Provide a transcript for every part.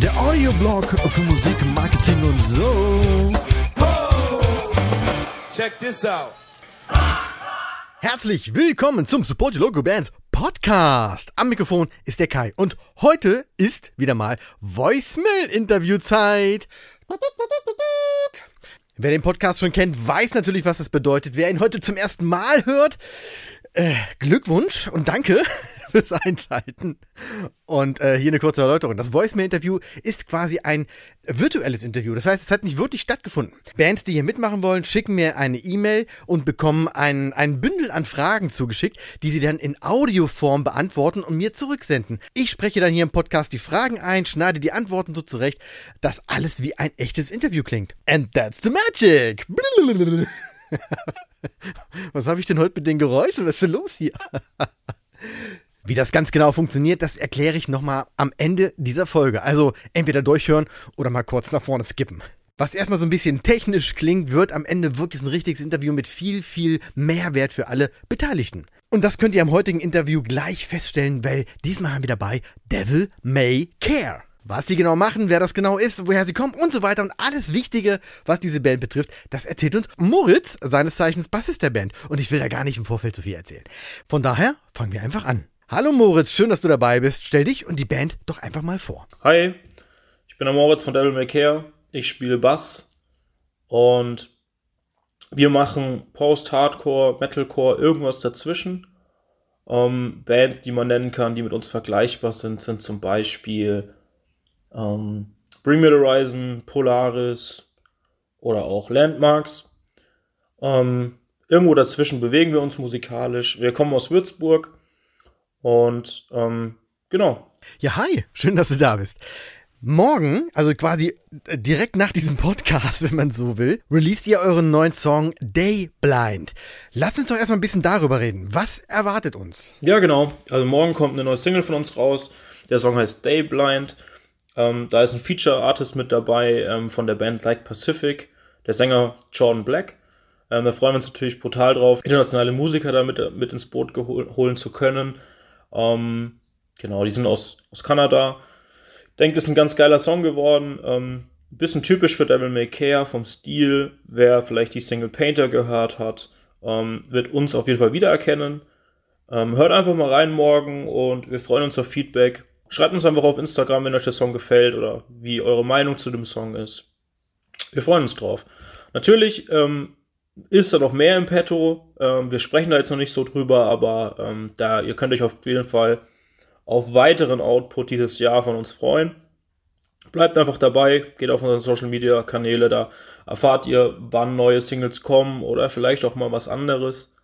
Der Audioblog für Musik, Marketing und so. Check this out. Herzlich willkommen zum Support Your Local Bands Podcast. Am Mikrofon ist der Kai und heute ist wieder mal Voicemail-Interview-Zeit. Wer den Podcast schon kennt, weiß natürlich, was das bedeutet. Wer ihn heute zum ersten Mal hört, äh, Glückwunsch und danke fürs Einschalten. Und äh, hier eine kurze Erläuterung. Das Voicemail-Interview ist quasi ein virtuelles Interview. Das heißt, es hat nicht wirklich stattgefunden. Bands, die hier mitmachen wollen, schicken mir eine E-Mail und bekommen ein, ein Bündel an Fragen zugeschickt, die sie dann in Audioform beantworten und mir zurücksenden. Ich spreche dann hier im Podcast die Fragen ein, schneide die Antworten so zurecht, dass alles wie ein echtes Interview klingt. And that's the magic! Was habe ich denn heute mit den Geräuschen? Was ist denn los hier? Wie das ganz genau funktioniert, das erkläre ich nochmal am Ende dieser Folge. Also entweder durchhören oder mal kurz nach vorne skippen. Was erstmal so ein bisschen technisch klingt, wird am Ende wirklich ein richtiges Interview mit viel, viel Mehrwert für alle Beteiligten. Und das könnt ihr am heutigen Interview gleich feststellen, weil diesmal haben wir dabei Devil May Care. Was sie genau machen, wer das genau ist, woher sie kommen und so weiter und alles Wichtige, was diese Band betrifft, das erzählt uns Moritz, seines Zeichens Bassist der Band. Und ich will da gar nicht im Vorfeld zu viel erzählen. Von daher fangen wir einfach an. Hallo Moritz, schön, dass du dabei bist. Stell dich und die Band doch einfach mal vor. Hi, ich bin der Moritz von Devil May Care. Ich spiele Bass und wir machen Post-Hardcore, Metalcore, irgendwas dazwischen. Ähm, Bands, die man nennen kann, die mit uns vergleichbar sind, sind zum Beispiel ähm, Bring Me the Horizon, Polaris oder auch Landmarks. Ähm, irgendwo dazwischen bewegen wir uns musikalisch. Wir kommen aus Würzburg und ähm, genau. Ja, hi, schön, dass du da bist. Morgen, also quasi äh, direkt nach diesem Podcast, wenn man so will, released ihr euren neuen Song Day Blind. Lass uns doch erstmal ein bisschen darüber reden. Was erwartet uns? Ja, genau. Also morgen kommt eine neue Single von uns raus. Der Song heißt Day Blind. Ähm, da ist ein Feature-Artist mit dabei ähm, von der Band Like Pacific, der Sänger Jordan Black. Ähm, da freuen wir uns natürlich brutal drauf, internationale Musiker da mit, mit ins Boot holen zu können. Ähm, genau, die sind aus, aus Kanada. Denkt, ist ein ganz geiler Song geworden. Ähm, bisschen typisch für Devil May Care vom Stil. Wer vielleicht die Single Painter gehört hat, ähm, wird uns auf jeden Fall wiedererkennen. Ähm, hört einfach mal rein morgen und wir freuen uns auf Feedback. Schreibt uns einfach auf Instagram, wenn euch der Song gefällt oder wie eure Meinung zu dem Song ist. Wir freuen uns drauf. Natürlich ähm, ist da noch mehr im Petto. Ähm, wir sprechen da jetzt noch nicht so drüber, aber ähm, da ihr könnt euch auf jeden Fall auf weiteren Output dieses Jahr von uns freuen. Bleibt einfach dabei, geht auf unsere Social Media Kanäle, da erfahrt ihr, wann neue Singles kommen oder vielleicht auch mal was anderes.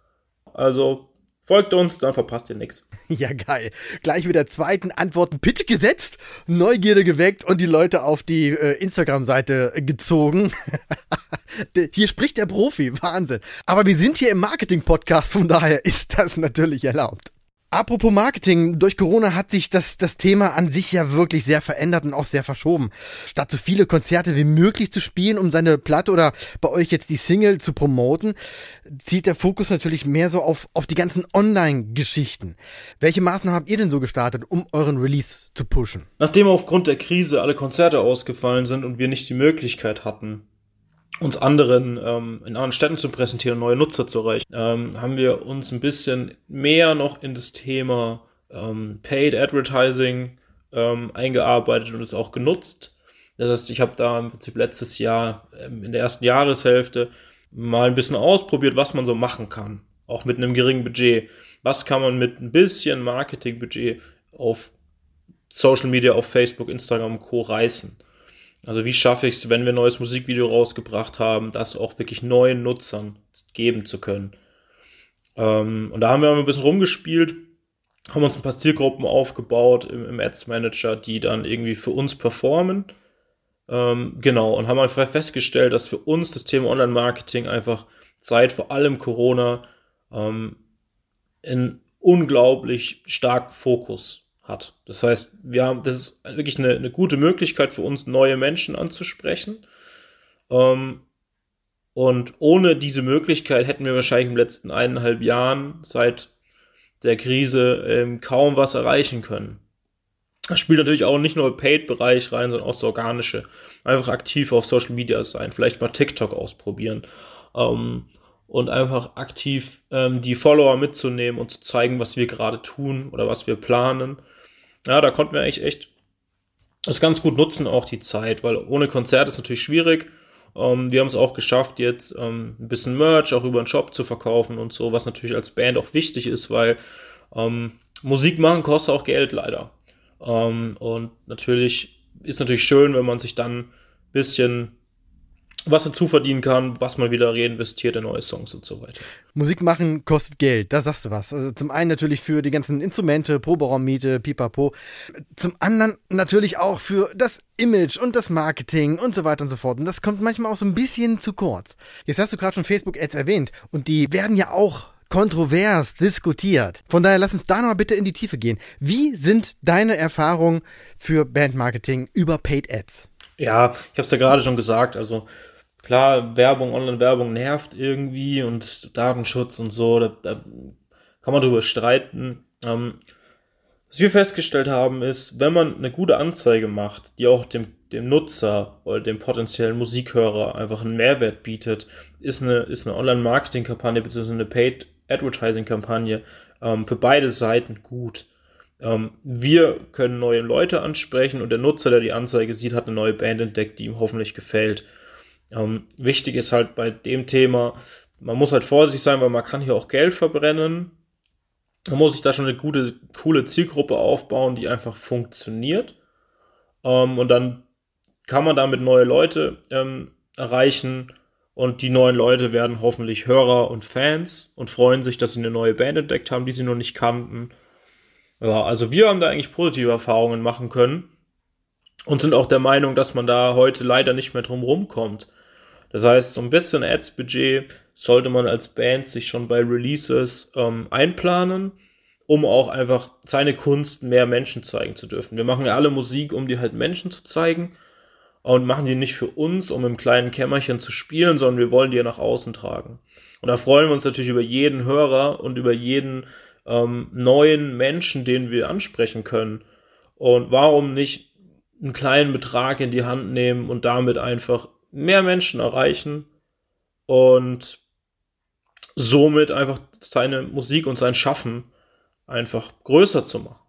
Also Folgt uns, dann verpasst ihr nichts. Ja, geil. Gleich mit der zweiten Antworten Pitch gesetzt, Neugierde geweckt und die Leute auf die äh, Instagram-Seite gezogen. hier spricht der Profi, Wahnsinn. Aber wir sind hier im Marketing-Podcast, von daher ist das natürlich erlaubt. Apropos Marketing, durch Corona hat sich das, das Thema an sich ja wirklich sehr verändert und auch sehr verschoben. Statt so viele Konzerte wie möglich zu spielen, um seine Platte oder bei euch jetzt die Single zu promoten, zieht der Fokus natürlich mehr so auf, auf die ganzen Online-Geschichten. Welche Maßnahmen habt ihr denn so gestartet, um euren Release zu pushen? Nachdem aufgrund der Krise alle Konzerte ausgefallen sind und wir nicht die Möglichkeit hatten, uns anderen ähm, in anderen Städten zu präsentieren, neue Nutzer zu erreichen, ähm, haben wir uns ein bisschen mehr noch in das Thema ähm, Paid Advertising ähm, eingearbeitet und es auch genutzt. Das heißt, ich habe da im Prinzip letztes Jahr ähm, in der ersten Jahreshälfte mal ein bisschen ausprobiert, was man so machen kann, auch mit einem geringen Budget. Was kann man mit ein bisschen Marketingbudget auf Social Media, auf Facebook, Instagram und Co. reißen? Also wie schaffe ich es, wenn wir ein neues Musikvideo rausgebracht haben, das auch wirklich neuen Nutzern geben zu können. Ähm, und da haben wir ein bisschen rumgespielt, haben uns ein paar Zielgruppen aufgebaut im, im Ads Manager, die dann irgendwie für uns performen. Ähm, genau, und haben einfach festgestellt, dass für uns das Thema Online-Marketing einfach seit vor allem Corona ähm, in unglaublich starken Fokus hat. Das heißt, wir haben, das ist wirklich eine, eine gute Möglichkeit für uns, neue Menschen anzusprechen. Ähm, Und ohne diese Möglichkeit hätten wir wahrscheinlich im letzten eineinhalb Jahren seit der Krise ähm, kaum was erreichen können. Das spielt natürlich auch nicht nur Paid-Bereich rein, sondern auch das Organische. Einfach aktiv auf Social Media sein, vielleicht mal TikTok ausprobieren. Ähm, und einfach aktiv ähm, die Follower mitzunehmen und zu zeigen, was wir gerade tun oder was wir planen. Ja, da konnten wir eigentlich echt das ganz gut nutzen, auch die Zeit, weil ohne Konzert ist natürlich schwierig. Ähm, wir haben es auch geschafft, jetzt ähm, ein bisschen Merch auch über den Shop zu verkaufen und so, was natürlich als Band auch wichtig ist, weil ähm, Musik machen kostet auch Geld leider. Ähm, und natürlich ist natürlich schön, wenn man sich dann ein bisschen was dazu verdienen kann, was man wieder reinvestiert in neue Songs und so weiter. Musik machen kostet Geld, da sagst du was. Also zum einen natürlich für die ganzen Instrumente, Proberaummiete, pipapo. Zum anderen natürlich auch für das Image und das Marketing und so weiter und so fort. Und das kommt manchmal auch so ein bisschen zu kurz. Jetzt hast du gerade schon Facebook-Ads erwähnt und die werden ja auch kontrovers diskutiert. Von daher lass uns da nochmal bitte in die Tiefe gehen. Wie sind deine Erfahrungen für Bandmarketing über Paid Ads? Ja, ich habe es ja gerade schon gesagt. Also klar, Werbung, Online-Werbung nervt irgendwie und Datenschutz und so, da, da kann man drüber streiten. Ähm, was wir festgestellt haben, ist, wenn man eine gute Anzeige macht, die auch dem, dem Nutzer oder dem potenziellen Musikhörer einfach einen Mehrwert bietet, ist eine, ist eine Online-Marketing-Kampagne bzw. eine Paid-Advertising-Kampagne ähm, für beide Seiten gut. Ähm, wir können neue Leute ansprechen und der Nutzer, der die Anzeige sieht, hat eine neue Band entdeckt, die ihm hoffentlich gefällt. Ähm, wichtig ist halt bei dem Thema, man muss halt vorsichtig sein, weil man kann hier auch Geld verbrennen. Man muss sich da schon eine gute, coole Zielgruppe aufbauen, die einfach funktioniert. Ähm, und dann kann man damit neue Leute ähm, erreichen. Und die neuen Leute werden hoffentlich Hörer und Fans und freuen sich, dass sie eine neue Band entdeckt haben, die sie noch nicht kannten. Ja, also wir haben da eigentlich positive Erfahrungen machen können und sind auch der Meinung, dass man da heute leider nicht mehr drum rumkommt. Das heißt, so ein bisschen Ads-Budget sollte man als Band sich schon bei Releases ähm, einplanen, um auch einfach seine Kunst mehr Menschen zeigen zu dürfen. Wir machen ja alle Musik, um die halt Menschen zu zeigen und machen die nicht für uns, um im kleinen Kämmerchen zu spielen, sondern wir wollen die ja nach außen tragen. Und da freuen wir uns natürlich über jeden Hörer und über jeden ähm, neuen Menschen, den wir ansprechen können. Und warum nicht einen kleinen Betrag in die Hand nehmen und damit einfach mehr Menschen erreichen und somit einfach seine Musik und sein Schaffen einfach größer zu machen.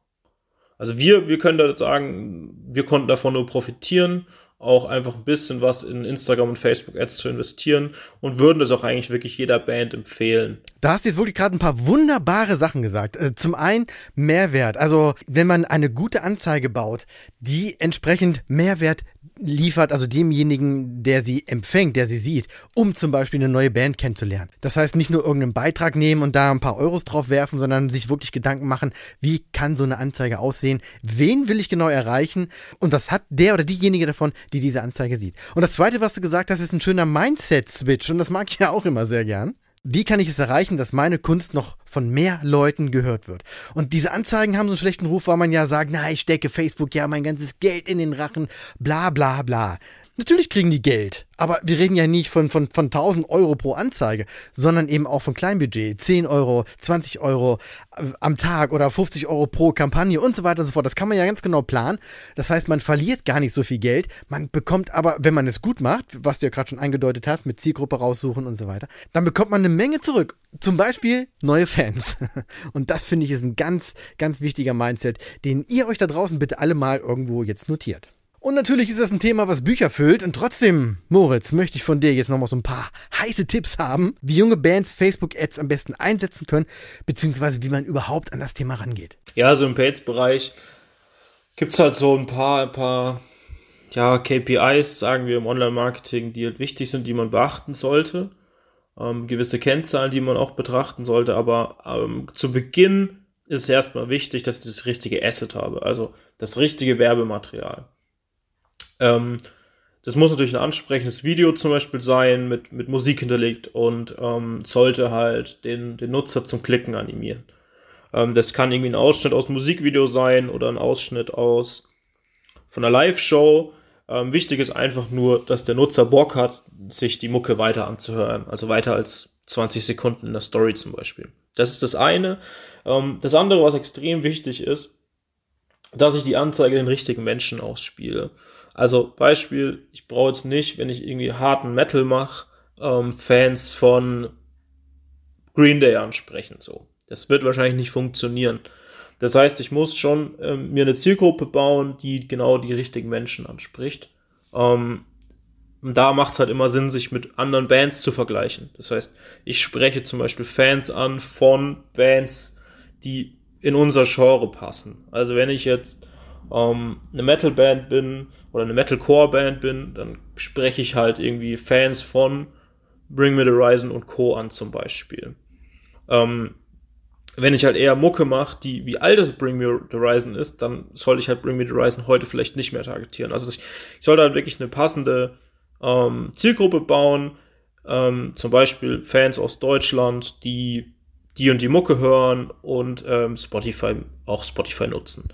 Also wir, wir können da sagen, wir konnten davon nur profitieren auch einfach ein bisschen was in Instagram und Facebook Ads zu investieren und würden das auch eigentlich wirklich jeder Band empfehlen. Da hast du jetzt wirklich gerade ein paar wunderbare Sachen gesagt. Äh, zum einen Mehrwert. Also wenn man eine gute Anzeige baut, die entsprechend Mehrwert liefert, also demjenigen, der sie empfängt, der sie sieht, um zum Beispiel eine neue Band kennenzulernen. Das heißt, nicht nur irgendeinen Beitrag nehmen und da ein paar Euros drauf werfen, sondern sich wirklich Gedanken machen, wie kann so eine Anzeige aussehen, wen will ich genau erreichen und was hat der oder diejenige davon, die diese Anzeige sieht. Und das Zweite, was du gesagt hast, ist ein schöner Mindset-Switch und das mag ich ja auch immer sehr gern. Wie kann ich es erreichen, dass meine Kunst noch von mehr Leuten gehört wird? Und diese Anzeigen haben so einen schlechten Ruf, weil man ja sagt, na, ich stecke Facebook ja mein ganzes Geld in den Rachen, bla bla bla. Natürlich kriegen die Geld, aber wir reden ja nicht von, von, von 1000 Euro pro Anzeige, sondern eben auch von Kleinbudget. 10 Euro, 20 Euro äh, am Tag oder 50 Euro pro Kampagne und so weiter und so fort. Das kann man ja ganz genau planen. Das heißt, man verliert gar nicht so viel Geld. Man bekommt aber, wenn man es gut macht, was du ja gerade schon angedeutet hast, mit Zielgruppe raussuchen und so weiter, dann bekommt man eine Menge zurück. Zum Beispiel neue Fans. Und das finde ich ist ein ganz, ganz wichtiger Mindset, den ihr euch da draußen bitte alle mal irgendwo jetzt notiert. Und natürlich ist das ein Thema, was Bücher füllt. Und trotzdem, Moritz, möchte ich von dir jetzt nochmal so ein paar heiße Tipps haben, wie junge Bands Facebook-Ads am besten einsetzen können, beziehungsweise wie man überhaupt an das Thema rangeht. Ja, so im Paid-Bereich gibt es halt so ein paar, ein paar ja, KPIs, sagen wir im Online-Marketing, die halt wichtig sind, die man beachten sollte. Ähm, gewisse Kennzahlen, die man auch betrachten sollte. Aber ähm, zu Beginn ist es erstmal wichtig, dass ich das richtige Asset habe, also das richtige Werbematerial. Ähm, das muss natürlich ein ansprechendes Video zum Beispiel sein, mit, mit Musik hinterlegt und ähm, sollte halt den, den Nutzer zum Klicken animieren. Ähm, das kann irgendwie ein Ausschnitt aus Musikvideo sein oder ein Ausschnitt aus von einer Live-Show. Ähm, wichtig ist einfach nur, dass der Nutzer Bock hat, sich die Mucke weiter anzuhören. Also weiter als 20 Sekunden in der Story zum Beispiel. Das ist das eine. Ähm, das andere, was extrem wichtig ist, dass ich die Anzeige den richtigen Menschen ausspiele. Also Beispiel, ich brauche jetzt nicht, wenn ich irgendwie harten Metal mache, ähm, Fans von Green Day ansprechen. So, das wird wahrscheinlich nicht funktionieren. Das heißt, ich muss schon ähm, mir eine Zielgruppe bauen, die genau die richtigen Menschen anspricht. Ähm, und da macht es halt immer Sinn, sich mit anderen Bands zu vergleichen. Das heißt, ich spreche zum Beispiel Fans an von Bands, die in unser Genre passen. Also wenn ich jetzt ähm, eine Metal-Band bin oder eine Metalcore-Band bin, dann spreche ich halt irgendwie Fans von Bring Me the Horizon und Co. an zum Beispiel. Ähm, wenn ich halt eher Mucke mache, die wie alt das Bring Me the Horizon ist, dann sollte ich halt Bring Me the Horizon heute vielleicht nicht mehr targetieren. Also ich, ich sollte halt wirklich eine passende ähm, Zielgruppe bauen, ähm, zum Beispiel Fans aus Deutschland, die die und die Mucke hören und ähm, Spotify auch Spotify nutzen.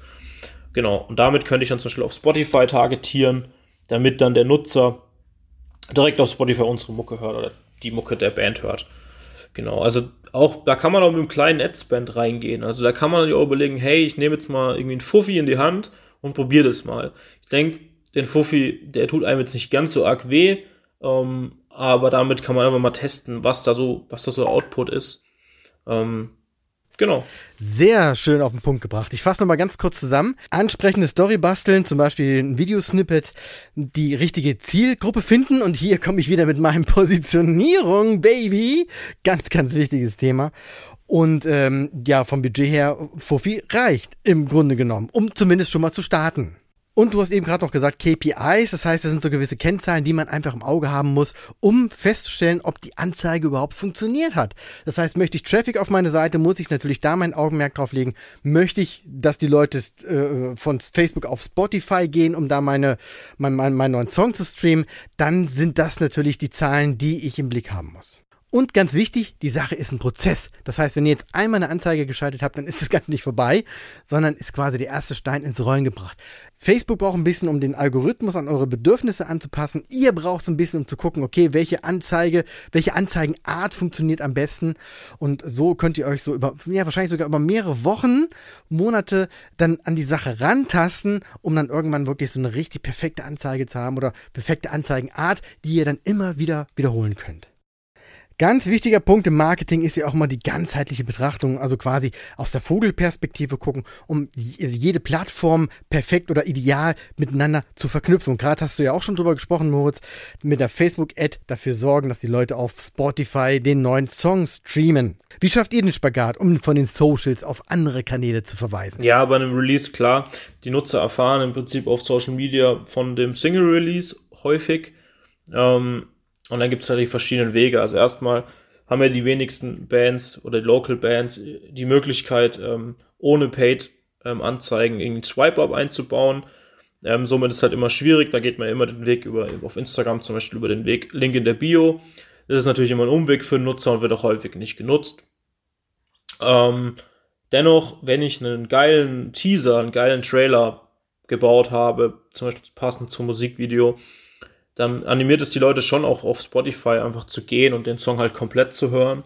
Genau, und damit könnte ich dann zum Beispiel auf Spotify targetieren, damit dann der Nutzer direkt auf Spotify unsere Mucke hört oder die Mucke der Band hört. Genau, also auch, da kann man auch mit einem kleinen Adsband reingehen. Also da kann man sich auch überlegen, hey, ich nehme jetzt mal irgendwie einen Fuffi in die Hand und probiere das mal. Ich denke, den Fuffi, der tut einem jetzt nicht ganz so arg weh, ähm, aber damit kann man einfach mal testen, was da so, was da so Output ist. Ähm, Genau. Sehr schön auf den Punkt gebracht. Ich fasse nochmal ganz kurz zusammen. Ansprechende Story basteln, zum Beispiel ein Videosnippet, die richtige Zielgruppe finden. Und hier komme ich wieder mit meinem Positionierung, Baby. Ganz, ganz wichtiges Thema. Und ähm, ja, vom Budget her, Fuffi reicht im Grunde genommen, um zumindest schon mal zu starten. Und du hast eben gerade noch gesagt KPIs, das heißt, das sind so gewisse Kennzahlen, die man einfach im Auge haben muss, um festzustellen, ob die Anzeige überhaupt funktioniert hat. Das heißt, möchte ich Traffic auf meine Seite, muss ich natürlich da mein Augenmerk drauf legen. Möchte ich, dass die Leute äh, von Facebook auf Spotify gehen, um da meine, mein, mein, meinen neuen Song zu streamen, dann sind das natürlich die Zahlen, die ich im Blick haben muss. Und ganz wichtig, die Sache ist ein Prozess. Das heißt, wenn ihr jetzt einmal eine Anzeige geschaltet habt, dann ist das Ganze nicht vorbei, sondern ist quasi der erste Stein ins Rollen gebracht. Facebook braucht ein bisschen, um den Algorithmus an eure Bedürfnisse anzupassen. Ihr braucht es ein bisschen, um zu gucken, okay, welche Anzeige, welche Anzeigenart funktioniert am besten. Und so könnt ihr euch so über, ja, wahrscheinlich sogar über mehrere Wochen, Monate dann an die Sache rantasten, um dann irgendwann wirklich so eine richtig perfekte Anzeige zu haben oder perfekte Anzeigenart, die ihr dann immer wieder wiederholen könnt. Ganz wichtiger Punkt im Marketing ist ja auch mal die ganzheitliche Betrachtung, also quasi aus der Vogelperspektive gucken, um jede Plattform perfekt oder ideal miteinander zu verknüpfen. Und gerade hast du ja auch schon drüber gesprochen, Moritz, mit der Facebook-Ad dafür sorgen, dass die Leute auf Spotify den neuen Song streamen. Wie schafft ihr den Spagat, um von den Socials auf andere Kanäle zu verweisen? Ja, bei einem Release klar. Die Nutzer erfahren im Prinzip auf Social Media von dem Single-Release häufig. Ähm, und dann gibt es natürlich verschiedene Wege. Also erstmal haben ja die wenigsten Bands oder Local Bands die Möglichkeit, ähm, ohne Paid-Anzeigen ähm, irgendwie Swipe-Up einzubauen. Ähm, somit ist halt immer schwierig. Da geht man immer den Weg über, auf Instagram zum Beispiel über den Weg Link in der Bio. Das ist natürlich immer ein Umweg für Nutzer und wird auch häufig nicht genutzt. Ähm, dennoch, wenn ich einen geilen Teaser, einen geilen Trailer gebaut habe, zum Beispiel passend zum Musikvideo, dann animiert es die Leute schon auch auf Spotify einfach zu gehen und den Song halt komplett zu hören.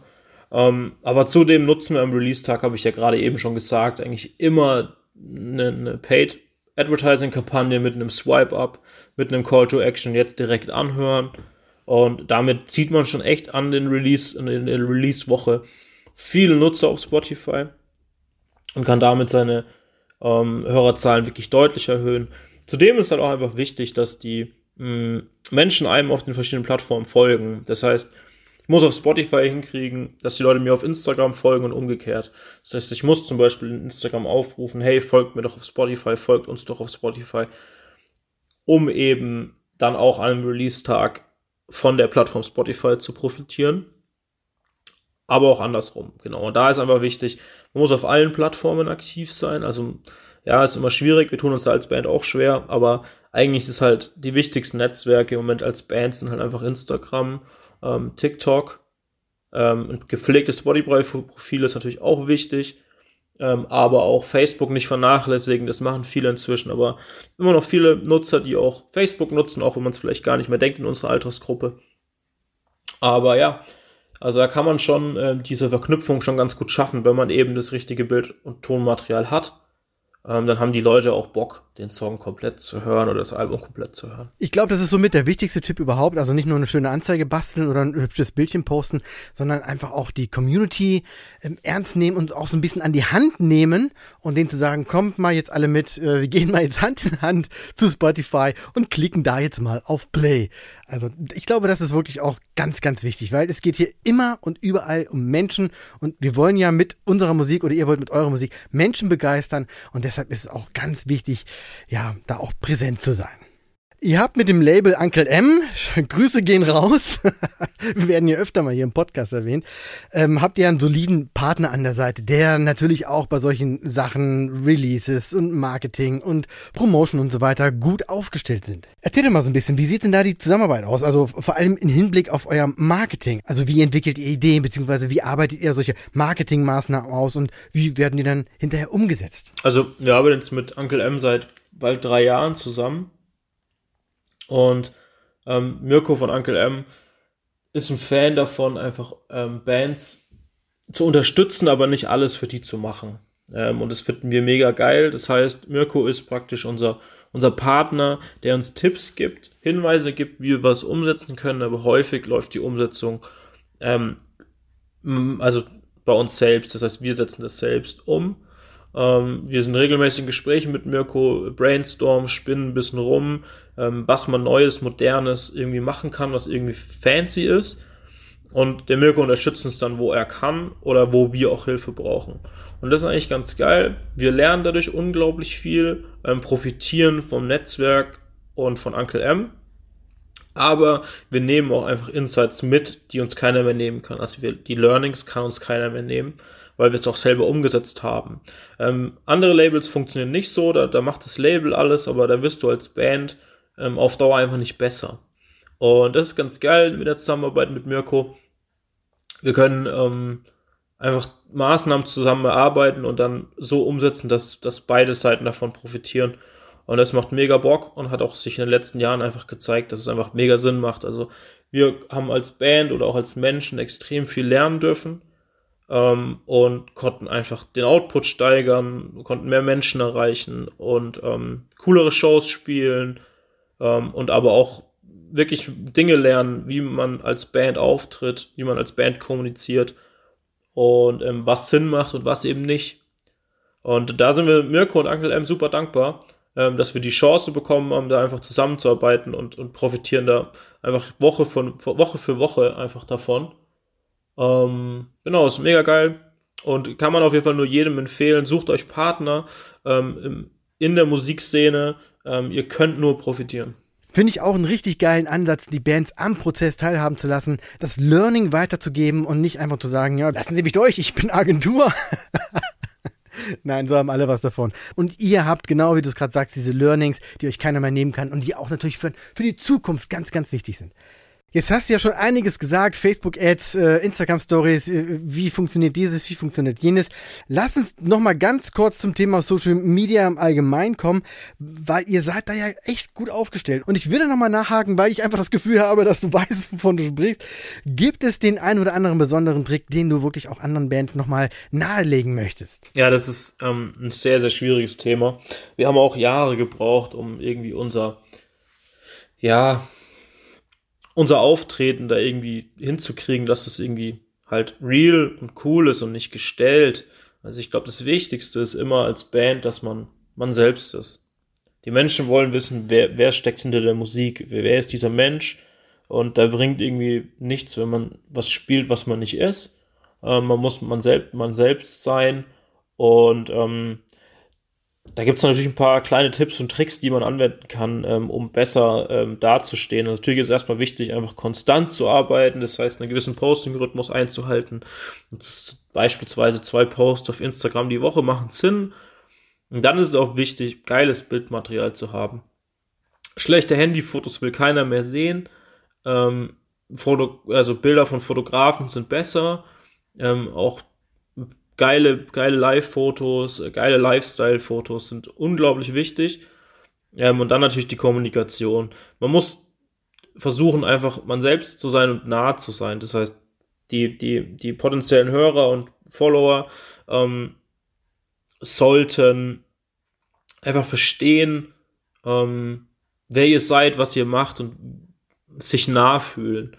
Ähm, aber zudem nutzen wir am Release-Tag, habe ich ja gerade eben schon gesagt, eigentlich immer eine, eine Paid Advertising-Kampagne mit einem Swipe-Up, mit einem Call to Action jetzt direkt anhören. Und damit zieht man schon echt an den Release, in der Release-Woche viele Nutzer auf Spotify und kann damit seine ähm, Hörerzahlen wirklich deutlich erhöhen. Zudem ist halt auch einfach wichtig, dass die Menschen einem auf den verschiedenen Plattformen folgen. Das heißt, ich muss auf Spotify hinkriegen, dass die Leute mir auf Instagram folgen und umgekehrt. Das heißt, ich muss zum Beispiel in Instagram aufrufen, hey, folgt mir doch auf Spotify, folgt uns doch auf Spotify, um eben dann auch an einem Release-Tag von der Plattform Spotify zu profitieren. Aber auch andersrum, genau. Und da ist einfach wichtig, man muss auf allen Plattformen aktiv sein. Also, ja, ist immer schwierig, wir tun uns da als Band auch schwer, aber eigentlich ist halt die wichtigsten Netzwerke im Moment als Band sind halt einfach Instagram, ähm, TikTok. Ähm, ein gepflegtes Spotify-Profil ist natürlich auch wichtig. ähm, aber auch Facebook nicht vernachlässigen. Das machen viele inzwischen, aber immer noch viele Nutzer, die auch Facebook nutzen, auch wenn man es vielleicht gar nicht mehr denkt in unserer Altersgruppe. Aber ja, also da kann man schon äh, diese Verknüpfung schon ganz gut schaffen, wenn man eben das richtige Bild- und Tonmaterial hat ähm, dann haben die Leute auch Bock, den Song komplett zu hören oder das Album komplett zu hören. Ich glaube, das ist somit der wichtigste Tipp überhaupt. Also nicht nur eine schöne Anzeige basteln oder ein hübsches Bildchen posten, sondern einfach auch die Community ähm, ernst nehmen und auch so ein bisschen an die Hand nehmen und denen zu sagen, kommt mal jetzt alle mit, äh, wir gehen mal jetzt Hand in Hand zu Spotify und klicken da jetzt mal auf Play. Also ich glaube, das ist wirklich auch ganz, ganz wichtig, weil es geht hier immer und überall um Menschen und wir wollen ja mit unserer Musik oder ihr wollt mit eurer Musik Menschen begeistern und deshalb ist es auch ganz wichtig, ja, da auch präsent zu sein. Ihr habt mit dem Label Uncle M, Grüße gehen raus, wir werden ja öfter mal hier im Podcast erwähnt, ähm, habt ihr einen soliden Partner an der Seite, der natürlich auch bei solchen Sachen, Releases und Marketing und Promotion und so weiter gut aufgestellt sind. Erzählt mal so ein bisschen, wie sieht denn da die Zusammenarbeit aus? Also vor allem im Hinblick auf euer Marketing. Also wie entwickelt ihr Ideen, beziehungsweise wie arbeitet ihr solche Marketingmaßnahmen aus und wie werden die dann hinterher umgesetzt? Also wir arbeiten jetzt mit Uncle M seit bald drei Jahren zusammen und ähm, Mirko von Uncle M ist ein Fan davon, einfach ähm, Bands zu unterstützen, aber nicht alles für die zu machen. Ähm, und das finden wir mega geil. Das heißt, Mirko ist praktisch unser, unser Partner, der uns Tipps gibt, Hinweise gibt, wie wir was umsetzen können, aber häufig läuft die Umsetzung ähm, also bei uns selbst. Das heißt, wir setzen das selbst um. Ähm, wir sind regelmäßig in Gesprächen mit Mirko, brainstorm, spinnen ein bisschen rum, ähm, was man Neues, Modernes irgendwie machen kann, was irgendwie fancy ist. Und der Mirko unterstützt uns dann, wo er kann oder wo wir auch Hilfe brauchen. Und das ist eigentlich ganz geil. Wir lernen dadurch unglaublich viel, ähm, profitieren vom Netzwerk und von Uncle M. Aber wir nehmen auch einfach Insights mit, die uns keiner mehr nehmen kann. Also wir, die Learnings kann uns keiner mehr nehmen weil wir es auch selber umgesetzt haben. Ähm, andere Labels funktionieren nicht so, da, da macht das Label alles, aber da wirst du als Band ähm, auf Dauer einfach nicht besser. Und das ist ganz geil mit der Zusammenarbeit mit Mirko. Wir können ähm, einfach Maßnahmen zusammen erarbeiten und dann so umsetzen, dass, dass beide Seiten davon profitieren. Und das macht mega Bock und hat auch sich in den letzten Jahren einfach gezeigt, dass es einfach mega Sinn macht. Also wir haben als Band oder auch als Menschen extrem viel lernen dürfen ähm, und konnten einfach den Output steigern, konnten mehr Menschen erreichen und ähm, coolere Shows spielen ähm, und aber auch wirklich Dinge lernen, wie man als Band auftritt, wie man als Band kommuniziert und ähm, was Sinn macht und was eben nicht. Und da sind wir Mirko und Uncle M super dankbar, ähm, dass wir die Chance bekommen haben, da einfach zusammenzuarbeiten und, und profitieren da einfach Woche von Woche für Woche einfach davon. Ähm, genau, ist mega geil und kann man auf jeden Fall nur jedem empfehlen. Sucht euch Partner ähm, in der Musikszene. Ähm, ihr könnt nur profitieren. Finde ich auch einen richtig geilen Ansatz, die Bands am Prozess teilhaben zu lassen, das Learning weiterzugeben und nicht einfach zu sagen, ja, lassen Sie mich durch, ich bin Agentur. Nein, so haben alle was davon. Und ihr habt, genau wie du es gerade sagst, diese Learnings, die euch keiner mehr nehmen kann und die auch natürlich für, für die Zukunft ganz, ganz wichtig sind. Jetzt hast du ja schon einiges gesagt, Facebook-Ads, äh, Instagram-Stories, äh, wie funktioniert dieses, wie funktioniert jenes. Lass uns noch mal ganz kurz zum Thema Social Media im Allgemeinen kommen, weil ihr seid da ja echt gut aufgestellt. Und ich will da noch mal nachhaken, weil ich einfach das Gefühl habe, dass du weißt, wovon du sprichst. Gibt es den einen oder anderen besonderen Trick, den du wirklich auch anderen Bands noch mal nahelegen möchtest? Ja, das ist ähm, ein sehr, sehr schwieriges Thema. Wir haben auch Jahre gebraucht, um irgendwie unser, ja, unser Auftreten da irgendwie hinzukriegen, dass es irgendwie halt real und cool ist und nicht gestellt. Also ich glaube, das Wichtigste ist immer als Band, dass man man selbst ist. Die Menschen wollen wissen, wer, wer steckt hinter der Musik, wer, wer ist dieser Mensch. Und da bringt irgendwie nichts, wenn man was spielt, was man nicht ist. Ähm, man muss man selbst, man selbst sein. Und ähm, da gibt es natürlich ein paar kleine Tipps und Tricks, die man anwenden kann, ähm, um besser ähm, dazustehen. Also natürlich ist erstmal wichtig, einfach konstant zu arbeiten, das heißt, einen gewissen Posting-Rhythmus einzuhalten. beispielsweise zwei Posts auf Instagram die Woche machen Sinn. Und dann ist es auch wichtig, geiles Bildmaterial zu haben. Schlechte Handyfotos will keiner mehr sehen. Ähm, Foto, also Bilder von Fotografen sind besser. Ähm, auch geile, geile Live-Fotos, geile Lifestyle-Fotos sind unglaublich wichtig. Ähm, und dann natürlich die Kommunikation. Man muss versuchen, einfach man selbst zu sein und nah zu sein. Das heißt, die, die, die potenziellen Hörer und Follower ähm, sollten einfach verstehen, ähm, wer ihr seid, was ihr macht und sich nah fühlen.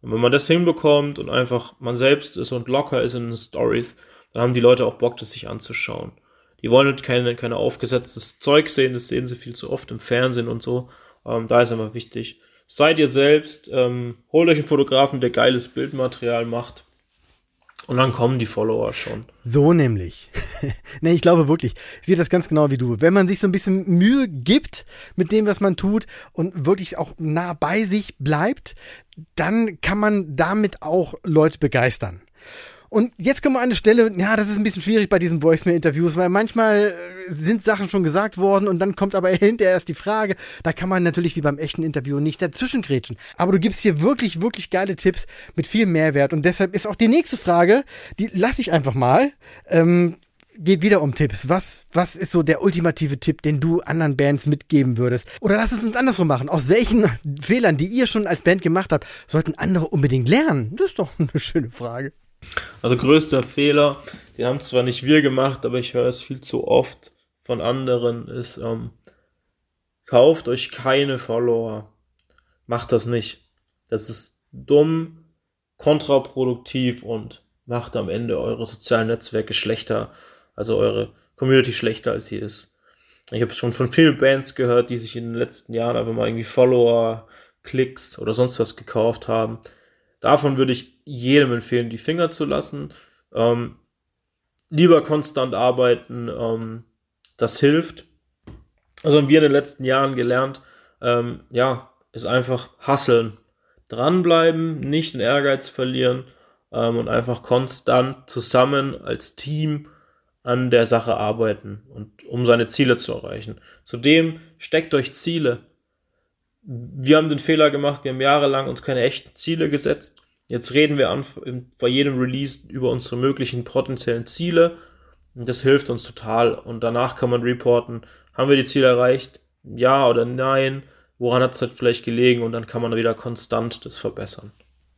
Und wenn man das hinbekommt und einfach man selbst ist und locker ist in den Stories, dann haben die Leute auch Bock, das sich anzuschauen. Die wollen halt keine, keine aufgesetztes Zeug sehen, das sehen sie viel zu oft im Fernsehen und so. Ähm, da ist immer wichtig. Seid ihr selbst, ähm, holt euch einen Fotografen, der geiles Bildmaterial macht. Und dann kommen die Follower schon. So nämlich. nee, ich glaube wirklich, ich sehe das ganz genau wie du. Wenn man sich so ein bisschen Mühe gibt mit dem, was man tut und wirklich auch nah bei sich bleibt, dann kann man damit auch Leute begeistern. Und jetzt kommen wir an eine Stelle, ja, das ist ein bisschen schwierig bei diesen Voicemail-Interviews, weil manchmal äh, sind Sachen schon gesagt worden und dann kommt aber hinterher erst die Frage. Da kann man natürlich wie beim echten Interview nicht dazwischengrätschen. Aber du gibst hier wirklich, wirklich geile Tipps mit viel Mehrwert. Und deshalb ist auch die nächste Frage, die lasse ich einfach mal. Ähm, geht wieder um Tipps. Was, was ist so der ultimative Tipp, den du anderen Bands mitgeben würdest? Oder lass es uns andersrum machen. Aus welchen Fehlern, die ihr schon als Band gemacht habt, sollten andere unbedingt lernen? Das ist doch eine schöne Frage. Also größter Fehler, den haben zwar nicht wir gemacht, aber ich höre es viel zu oft von anderen, ist, ähm, kauft euch keine Follower. Macht das nicht. Das ist dumm, kontraproduktiv und macht am Ende eure sozialen Netzwerke schlechter, also eure Community schlechter, als sie ist. Ich habe schon von vielen Bands gehört, die sich in den letzten Jahren einfach mal irgendwie Follower, Klicks oder sonst was gekauft haben. Davon würde ich jedem empfehlen, die Finger zu lassen. Ähm, lieber konstant arbeiten, ähm, das hilft. Also haben wir in den letzten Jahren gelernt, ähm, ja, ist einfach hasseln. Dranbleiben, nicht den Ehrgeiz verlieren ähm, und einfach konstant zusammen als Team an der Sache arbeiten und um seine Ziele zu erreichen. Zudem steckt euch Ziele wir haben den Fehler gemacht, wir haben jahrelang uns keine echten Ziele gesetzt. Jetzt reden wir an, bei jedem Release über unsere möglichen potenziellen Ziele. Und das hilft uns total. Und danach kann man reporten, haben wir die Ziele erreicht? Ja oder nein? Woran hat es halt vielleicht gelegen? Und dann kann man wieder konstant das verbessern.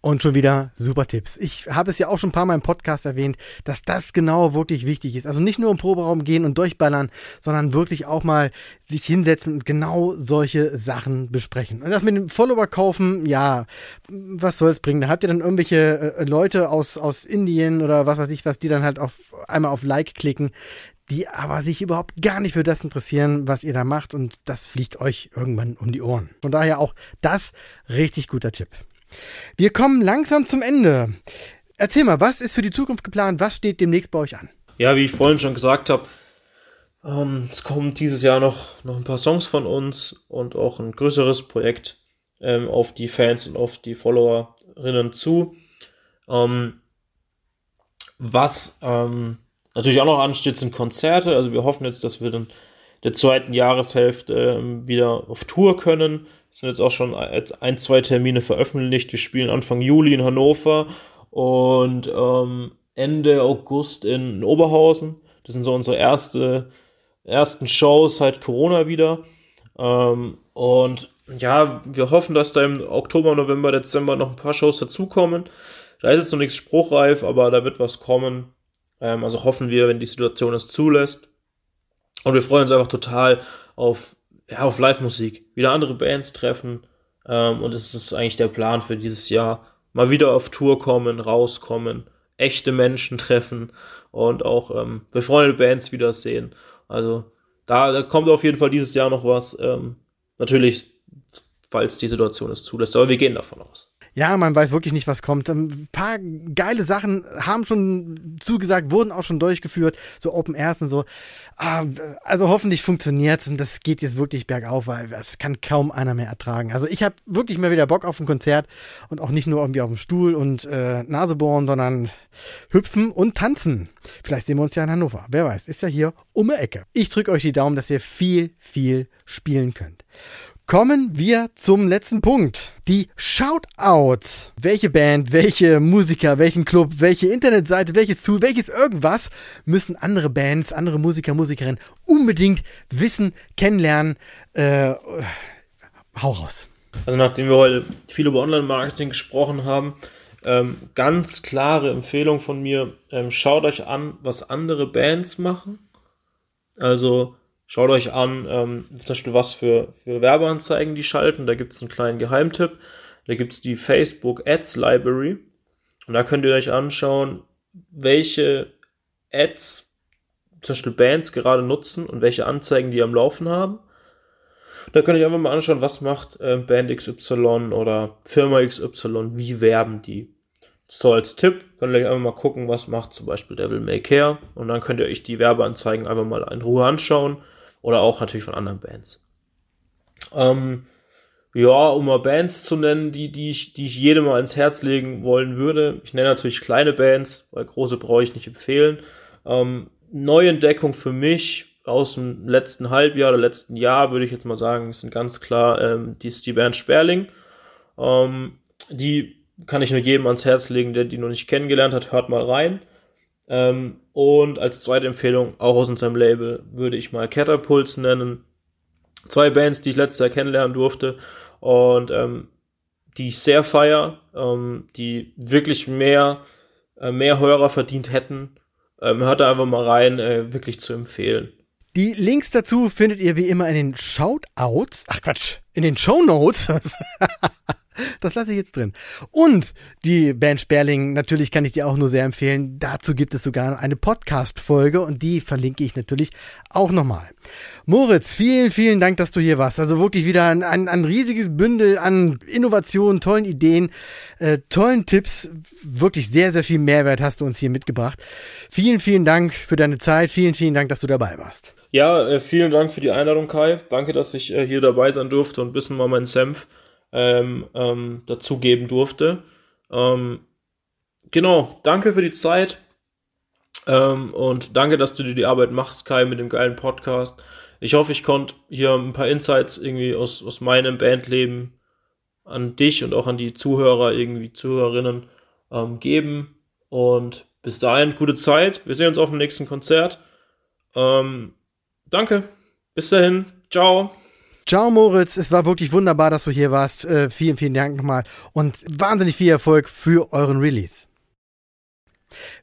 Und schon wieder super Tipps. Ich habe es ja auch schon ein paar Mal im Podcast erwähnt, dass das genau wirklich wichtig ist. Also nicht nur im Proberaum gehen und durchballern, sondern wirklich auch mal sich hinsetzen und genau solche Sachen besprechen. Und das mit dem Follower kaufen, ja, was soll es bringen? Da habt ihr dann irgendwelche äh, Leute aus, aus Indien oder was weiß ich was, die dann halt auf einmal auf Like klicken die aber sich überhaupt gar nicht für das interessieren, was ihr da macht und das fliegt euch irgendwann um die Ohren. Von daher auch das richtig guter Tipp. Wir kommen langsam zum Ende. Erzähl mal, was ist für die Zukunft geplant? Was steht demnächst bei euch an? Ja, wie ich vorhin schon gesagt habe, ähm, es kommen dieses Jahr noch, noch ein paar Songs von uns und auch ein größeres Projekt ähm, auf die Fans und auf die Followerinnen zu. Ähm, was ähm, natürlich auch noch ansteht, sind Konzerte. Also wir hoffen jetzt, dass wir dann der zweiten Jahreshälfte ähm, wieder auf Tour können sind jetzt auch schon ein, zwei Termine veröffentlicht. Wir spielen Anfang Juli in Hannover und ähm, Ende August in Oberhausen. Das sind so unsere erste, ersten Shows seit Corona wieder. Ähm, und ja, wir hoffen, dass da im Oktober, November, Dezember noch ein paar Shows dazukommen. Da ist jetzt noch nichts spruchreif, aber da wird was kommen. Ähm, also hoffen wir, wenn die Situation es zulässt. Und wir freuen uns einfach total auf ja, auf Live-Musik, wieder andere Bands treffen. Ähm, und es ist eigentlich der Plan für dieses Jahr. Mal wieder auf Tour kommen, rauskommen, echte Menschen treffen und auch ähm, befreundete Bands wiedersehen. Also da, da kommt auf jeden Fall dieses Jahr noch was. Ähm, natürlich, falls die Situation es zulässt, aber wir gehen davon aus. Ja, man weiß wirklich nicht, was kommt. Ein paar geile Sachen haben schon zugesagt, wurden auch schon durchgeführt, so Open Airs und so. Ah, also hoffentlich funktioniert's und das geht jetzt wirklich bergauf, weil das kann kaum einer mehr ertragen. Also ich habe wirklich mal wieder Bock auf ein Konzert und auch nicht nur irgendwie auf dem Stuhl und äh, Nase bohren, sondern hüpfen und tanzen. Vielleicht sehen wir uns ja in Hannover. Wer weiß, ist ja hier um die Ecke. Ich drücke euch die Daumen, dass ihr viel, viel spielen könnt. Kommen wir zum letzten Punkt. Die Shoutouts. Welche Band, welche Musiker, welchen Club, welche Internetseite, welches Tool, welches irgendwas müssen andere Bands, andere Musiker, Musikerinnen unbedingt wissen, kennenlernen. Äh, hau raus. Also nachdem wir heute viel über Online-Marketing gesprochen haben, ähm, ganz klare Empfehlung von mir, ähm, schaut euch an, was andere Bands machen. Also schaut euch an, ähm, zum Beispiel was für, für Werbeanzeigen die schalten. Da gibt es einen kleinen Geheimtipp. Da gibt es die Facebook Ads Library. Und da könnt ihr euch anschauen, welche Ads zum Beispiel Bands gerade nutzen und welche Anzeigen die am Laufen haben. Da könnt ihr einfach mal anschauen, was macht äh, Band XY oder Firma XY, wie werben die. So als Tipp könnt ihr einfach mal gucken, was macht zum Beispiel Devil May Care und dann könnt ihr euch die Werbeanzeigen einfach mal in Ruhe anschauen oder auch natürlich von anderen Bands. Ähm, ja, um mal Bands zu nennen, die, die, ich, die ich jedem mal ins Herz legen wollen würde. Ich nenne natürlich kleine Bands, weil große brauche ich nicht empfehlen. Ähm, Neuentdeckung für mich aus dem letzten Halbjahr oder letzten Jahr, würde ich jetzt mal sagen, sind ganz klar ähm, die, die Band Sperling. Ähm, die kann ich nur jedem ans Herz legen, der die noch nicht kennengelernt hat, hört mal rein. Ähm, und als zweite Empfehlung, auch aus unserem Label, würde ich mal Catapults nennen. Zwei Bands, die ich letztes Jahr kennenlernen durfte und ähm, die ich sehr feier, ähm, die wirklich mehr, äh, mehr Hörer verdient hätten. Ähm, hört da einfach mal rein, äh, wirklich zu empfehlen. Die Links dazu findet ihr wie immer in den Shoutouts. Ach Quatsch, in den Show Notes. Das lasse ich jetzt drin. Und die Band Sperling, natürlich kann ich dir auch nur sehr empfehlen. Dazu gibt es sogar eine Podcast-Folge und die verlinke ich natürlich auch nochmal. Moritz, vielen, vielen Dank, dass du hier warst. Also wirklich wieder ein, ein, ein riesiges Bündel an Innovationen, tollen Ideen, äh, tollen Tipps. Wirklich sehr, sehr viel Mehrwert hast du uns hier mitgebracht. Vielen, vielen Dank für deine Zeit. Vielen, vielen Dank, dass du dabei warst. Ja, äh, vielen Dank für die Einladung, Kai. Danke, dass ich äh, hier dabei sein durfte und ein bisschen mal meinen Senf ähm, ähm, dazugeben durfte. Ähm, genau, danke für die Zeit ähm, und danke, dass du dir die Arbeit machst, Kai, mit dem geilen Podcast. Ich hoffe, ich konnte hier ein paar Insights irgendwie aus, aus meinem Bandleben an dich und auch an die Zuhörer, irgendwie Zuhörerinnen ähm, geben. Und bis dahin, gute Zeit. Wir sehen uns auf dem nächsten Konzert. Ähm, danke. Bis dahin. Ciao. Ciao Moritz, es war wirklich wunderbar, dass du hier warst. Äh, vielen, vielen Dank nochmal und wahnsinnig viel Erfolg für euren Release.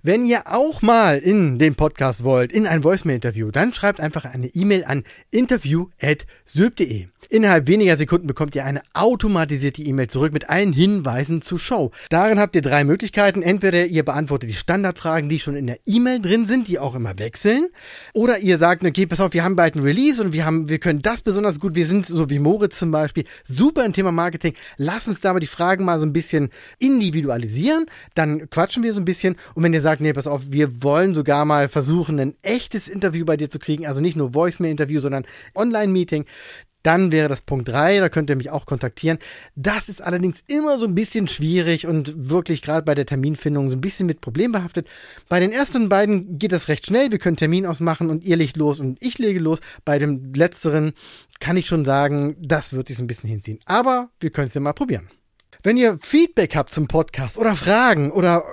Wenn ihr auch mal in den Podcast wollt, in ein Voicemail-Interview, dann schreibt einfach eine E-Mail an interview.sylp.de. Innerhalb weniger Sekunden bekommt ihr eine automatisierte E-Mail zurück mit allen Hinweisen zur Show. Darin habt ihr drei Möglichkeiten. Entweder ihr beantwortet die Standardfragen, die schon in der E-Mail drin sind, die auch immer wechseln. Oder ihr sagt, okay, pass auf, wir haben bald ein Release und wir haben, wir können das besonders gut. Wir sind, so wie Moritz zum Beispiel, super im Thema Marketing. Lass uns da aber die Fragen mal so ein bisschen individualisieren. Dann quatschen wir so ein bisschen. Und wenn ihr sagt, nee, pass auf, wir wollen sogar mal versuchen, ein echtes Interview bei dir zu kriegen, also nicht nur Voicemail-Interview, sondern Online-Meeting, dann wäre das Punkt 3, da könnt ihr mich auch kontaktieren. Das ist allerdings immer so ein bisschen schwierig und wirklich gerade bei der Terminfindung so ein bisschen mit Problem behaftet. Bei den ersten beiden geht das recht schnell. Wir können Termin ausmachen und ihr legt los und ich lege los. Bei dem letzteren kann ich schon sagen, das wird sich so ein bisschen hinziehen. Aber wir können es ja mal probieren. Wenn ihr Feedback habt zum Podcast oder Fragen oder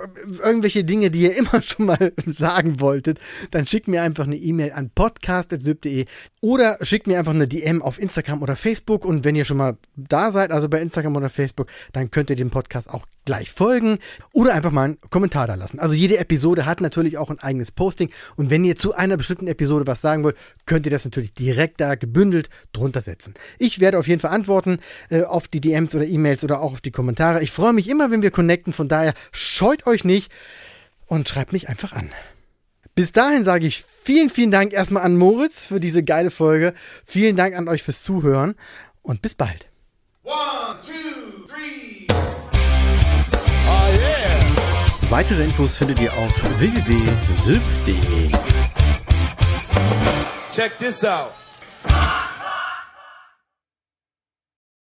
irgendwelche Dinge, die ihr immer schon mal sagen wolltet, dann schickt mir einfach eine E-Mail an podcast.syb.de oder schickt mir einfach eine DM auf Instagram oder Facebook. Und wenn ihr schon mal da seid, also bei Instagram oder Facebook, dann könnt ihr dem Podcast auch gleich folgen oder einfach mal einen Kommentar da lassen. Also jede Episode hat natürlich auch ein eigenes Posting. Und wenn ihr zu einer bestimmten Episode was sagen wollt, könnt ihr das natürlich direkt da gebündelt drunter setzen. Ich werde auf jeden Fall antworten äh, auf die DMs oder E-Mails oder auch auf die Kommentare. Ich freue mich immer, wenn wir connecten. Von daher scheut euch nicht und schreibt mich einfach an. Bis dahin sage ich vielen, vielen Dank erstmal an Moritz für diese geile Folge. Vielen Dank an euch fürs Zuhören und bis bald. One, two, three. Oh yeah. Weitere Infos findet ihr auf www.syf.de. Check this out.